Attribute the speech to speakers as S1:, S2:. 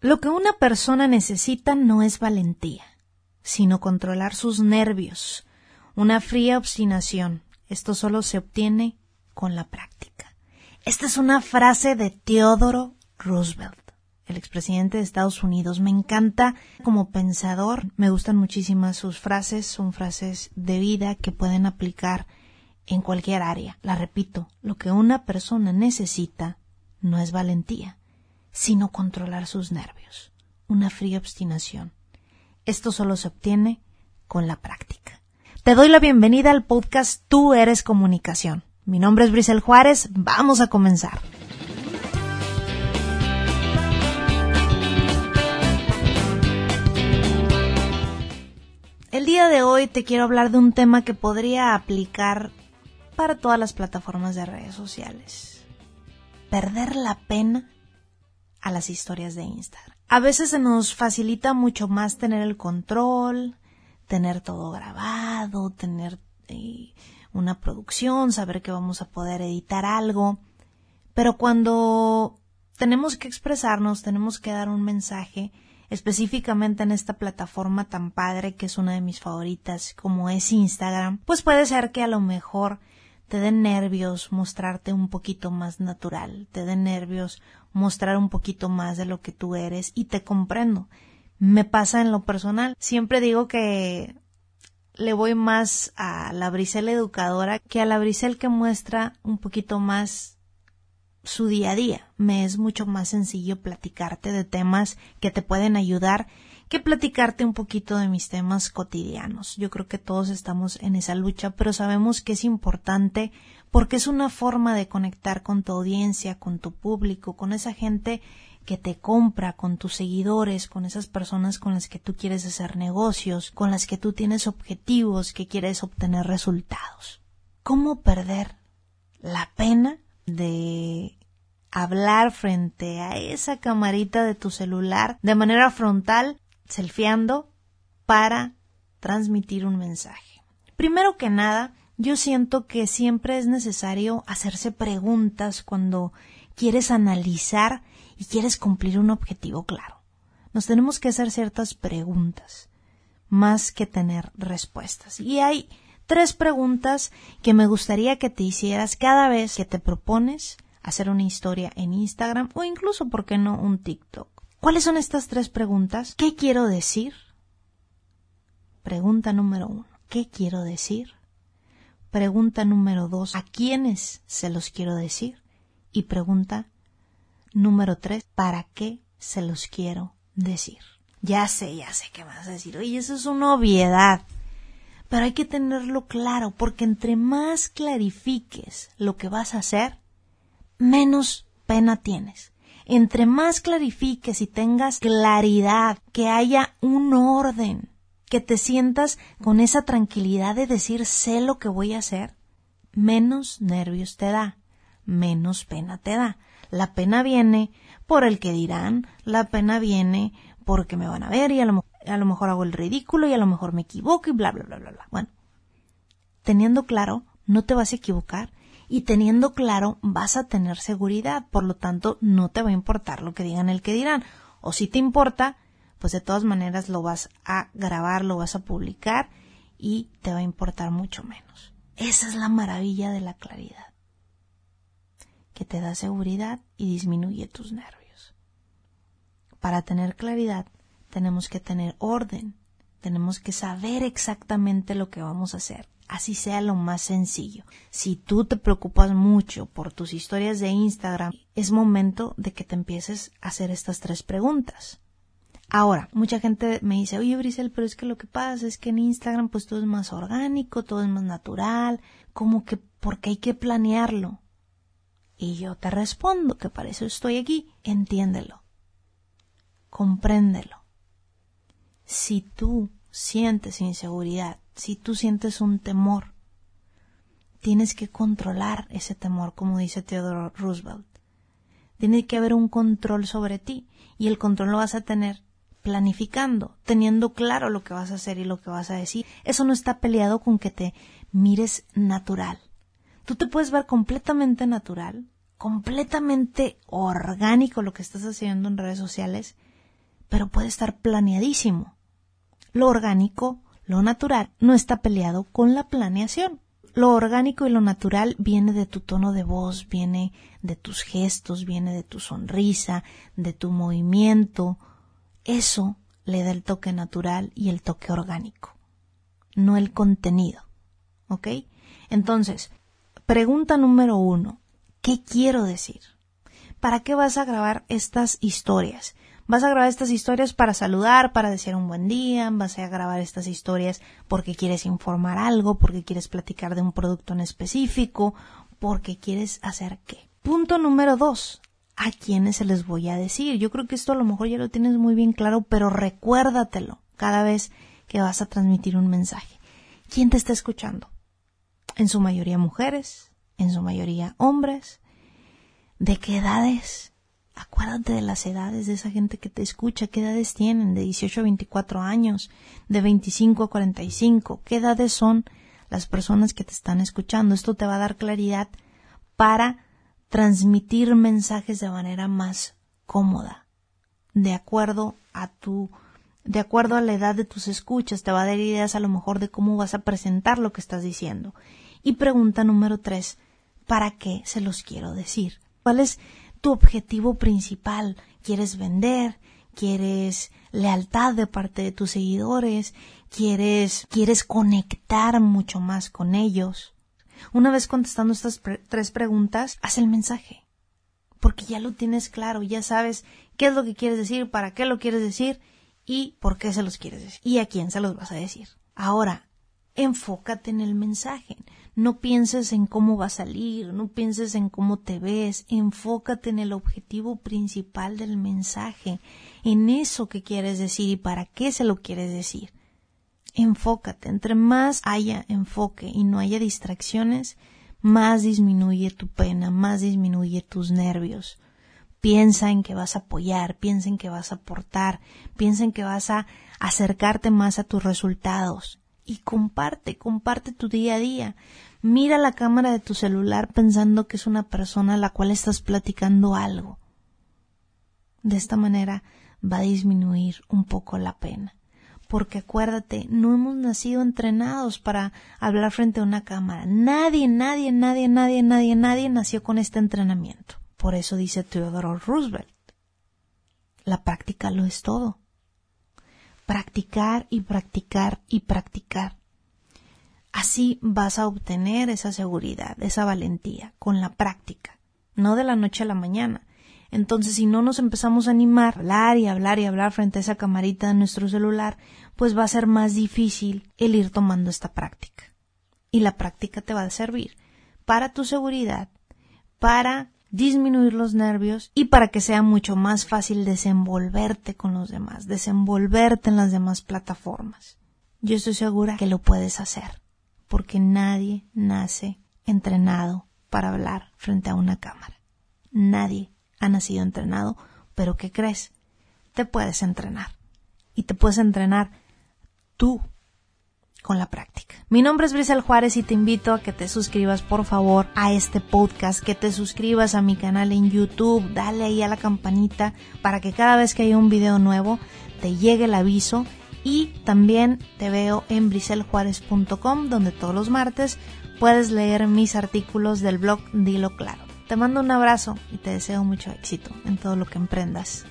S1: Lo que una persona necesita no es valentía, sino controlar sus nervios, una fría obstinación. Esto solo se obtiene con la práctica. Esta es una frase de Teodoro Roosevelt el expresidente de Estados Unidos. Me encanta como pensador, me gustan muchísimas sus frases, son frases de vida que pueden aplicar en cualquier área. La repito, lo que una persona necesita no es valentía, sino controlar sus nervios, una fría obstinación. Esto solo se obtiene con la práctica. Te doy la bienvenida al podcast Tú eres comunicación. Mi nombre es Brisel Juárez, vamos a comenzar. El día de hoy te quiero hablar de un tema que podría aplicar para todas las plataformas de redes sociales. Perder la pena a las historias de Instagram. A veces se nos facilita mucho más tener el control, tener todo grabado, tener eh, una producción, saber que vamos a poder editar algo. Pero cuando tenemos que expresarnos, tenemos que dar un mensaje, específicamente en esta plataforma tan padre que es una de mis favoritas como es Instagram, pues puede ser que a lo mejor te den nervios mostrarte un poquito más natural, te den nervios mostrar un poquito más de lo que tú eres y te comprendo. Me pasa en lo personal. Siempre digo que le voy más a la Brisel educadora que a la Brisel que muestra un poquito más su día a día. Me es mucho más sencillo platicarte de temas que te pueden ayudar que platicarte un poquito de mis temas cotidianos. Yo creo que todos estamos en esa lucha, pero sabemos que es importante porque es una forma de conectar con tu audiencia, con tu público, con esa gente que te compra, con tus seguidores, con esas personas con las que tú quieres hacer negocios, con las que tú tienes objetivos, que quieres obtener resultados. ¿Cómo perder la pena de hablar frente a esa camarita de tu celular de manera frontal, selfieando, para transmitir un mensaje. Primero que nada, yo siento que siempre es necesario hacerse preguntas cuando quieres analizar y quieres cumplir un objetivo claro. Nos tenemos que hacer ciertas preguntas más que tener respuestas. Y hay tres preguntas que me gustaría que te hicieras cada vez que te propones hacer una historia en Instagram o incluso, ¿por qué no, un TikTok? ¿Cuáles son estas tres preguntas? ¿Qué quiero decir? Pregunta número uno. ¿Qué quiero decir? Pregunta número dos. ¿A quiénes se los quiero decir? Y pregunta número tres. ¿Para qué se los quiero decir? Ya sé, ya sé qué vas a decir. Oye, eso es una obviedad. Pero hay que tenerlo claro, porque entre más clarifiques lo que vas a hacer, menos pena tienes. Entre más clarifiques y tengas claridad, que haya un orden, que te sientas con esa tranquilidad de decir sé lo que voy a hacer, menos nervios te da, menos pena te da. La pena viene por el que dirán, la pena viene porque me van a ver y a lo, a lo mejor hago el ridículo y a lo mejor me equivoco y bla, bla, bla, bla, bla. Bueno, teniendo claro, no te vas a equivocar y teniendo claro vas a tener seguridad, por lo tanto no te va a importar lo que digan el que dirán. O si te importa, pues de todas maneras lo vas a grabar, lo vas a publicar y te va a importar mucho menos. Esa es la maravilla de la claridad, que te da seguridad y disminuye tus nervios. Para tener claridad tenemos que tener orden, tenemos que saber exactamente lo que vamos a hacer, así sea lo más sencillo. Si tú te preocupas mucho por tus historias de Instagram, es momento de que te empieces a hacer estas tres preguntas. Ahora, mucha gente me dice, oye Brisel, pero es que lo que pasa es que en Instagram pues todo es más orgánico, todo es más natural, como que porque hay que planearlo. Y yo te respondo que para eso estoy aquí, entiéndelo compréndelo. Si tú sientes inseguridad, si tú sientes un temor, tienes que controlar ese temor, como dice Theodore Roosevelt. Tiene que haber un control sobre ti y el control lo vas a tener planificando, teniendo claro lo que vas a hacer y lo que vas a decir. Eso no está peleado con que te mires natural. Tú te puedes ver completamente natural, completamente orgánico lo que estás haciendo en redes sociales pero puede estar planeadísimo. Lo orgánico, lo natural, no está peleado con la planeación. Lo orgánico y lo natural viene de tu tono de voz, viene de tus gestos, viene de tu sonrisa, de tu movimiento. Eso le da el toque natural y el toque orgánico, no el contenido. ¿Ok? Entonces, pregunta número uno. ¿Qué quiero decir? ¿Para qué vas a grabar estas historias? Vas a grabar estas historias para saludar, para desear un buen día, vas a grabar estas historias porque quieres informar algo, porque quieres platicar de un producto en específico, porque quieres hacer qué. Punto número dos. ¿A quiénes se les voy a decir? Yo creo que esto a lo mejor ya lo tienes muy bien claro, pero recuérdatelo cada vez que vas a transmitir un mensaje. ¿Quién te está escuchando? En su mayoría mujeres, en su mayoría hombres. ¿De qué edades? Acuérdate de las edades de esa gente que te escucha, qué edades tienen, de 18 a 24 años, de 25 a 45, qué edades son las personas que te están escuchando. Esto te va a dar claridad para transmitir mensajes de manera más cómoda, de acuerdo a tu de acuerdo a la edad de tus escuchas, te va a dar ideas a lo mejor de cómo vas a presentar lo que estás diciendo. Y pregunta número tres, ¿para qué se los quiero decir? ¿Cuál es tu objetivo principal. Quieres vender, quieres lealtad de parte de tus seguidores, quieres, quieres conectar mucho más con ellos. Una vez contestando estas tres preguntas, haz el mensaje. Porque ya lo tienes claro, ya sabes qué es lo que quieres decir, para qué lo quieres decir y por qué se los quieres decir y a quién se los vas a decir. Ahora, enfócate en el mensaje. No pienses en cómo va a salir, no pienses en cómo te ves, enfócate en el objetivo principal del mensaje, en eso que quieres decir y para qué se lo quieres decir. Enfócate, entre más haya enfoque y no haya distracciones, más disminuye tu pena, más disminuye tus nervios. Piensa en que vas a apoyar, piensa en que vas a aportar, piensa en que vas a acercarte más a tus resultados y comparte, comparte tu día a día. Mira la cámara de tu celular pensando que es una persona a la cual estás platicando algo. De esta manera va a disminuir un poco la pena. Porque acuérdate, no hemos nacido entrenados para hablar frente a una cámara. Nadie, nadie, nadie, nadie, nadie, nadie nació con este entrenamiento. Por eso dice Theodore Roosevelt. La práctica lo es todo practicar y practicar y practicar. Así vas a obtener esa seguridad, esa valentía, con la práctica, no de la noche a la mañana. Entonces, si no nos empezamos a animar, hablar y hablar y hablar frente a esa camarita de nuestro celular, pues va a ser más difícil el ir tomando esta práctica. Y la práctica te va a servir para tu seguridad, para disminuir los nervios y para que sea mucho más fácil desenvolverte con los demás, desenvolverte en las demás plataformas. Yo estoy segura que lo puedes hacer, porque nadie nace entrenado para hablar frente a una cámara. Nadie ha nacido entrenado, pero ¿qué crees? Te puedes entrenar. Y te puedes entrenar tú con la práctica. Mi nombre es Brisel Juárez y te invito a que te suscribas por favor a este podcast, que te suscribas a mi canal en YouTube, dale ahí a la campanita para que cada vez que haya un video nuevo te llegue el aviso y también te veo en briseljuárez.com donde todos los martes puedes leer mis artículos del blog Dilo Claro. Te mando un abrazo y te deseo mucho éxito en todo lo que emprendas.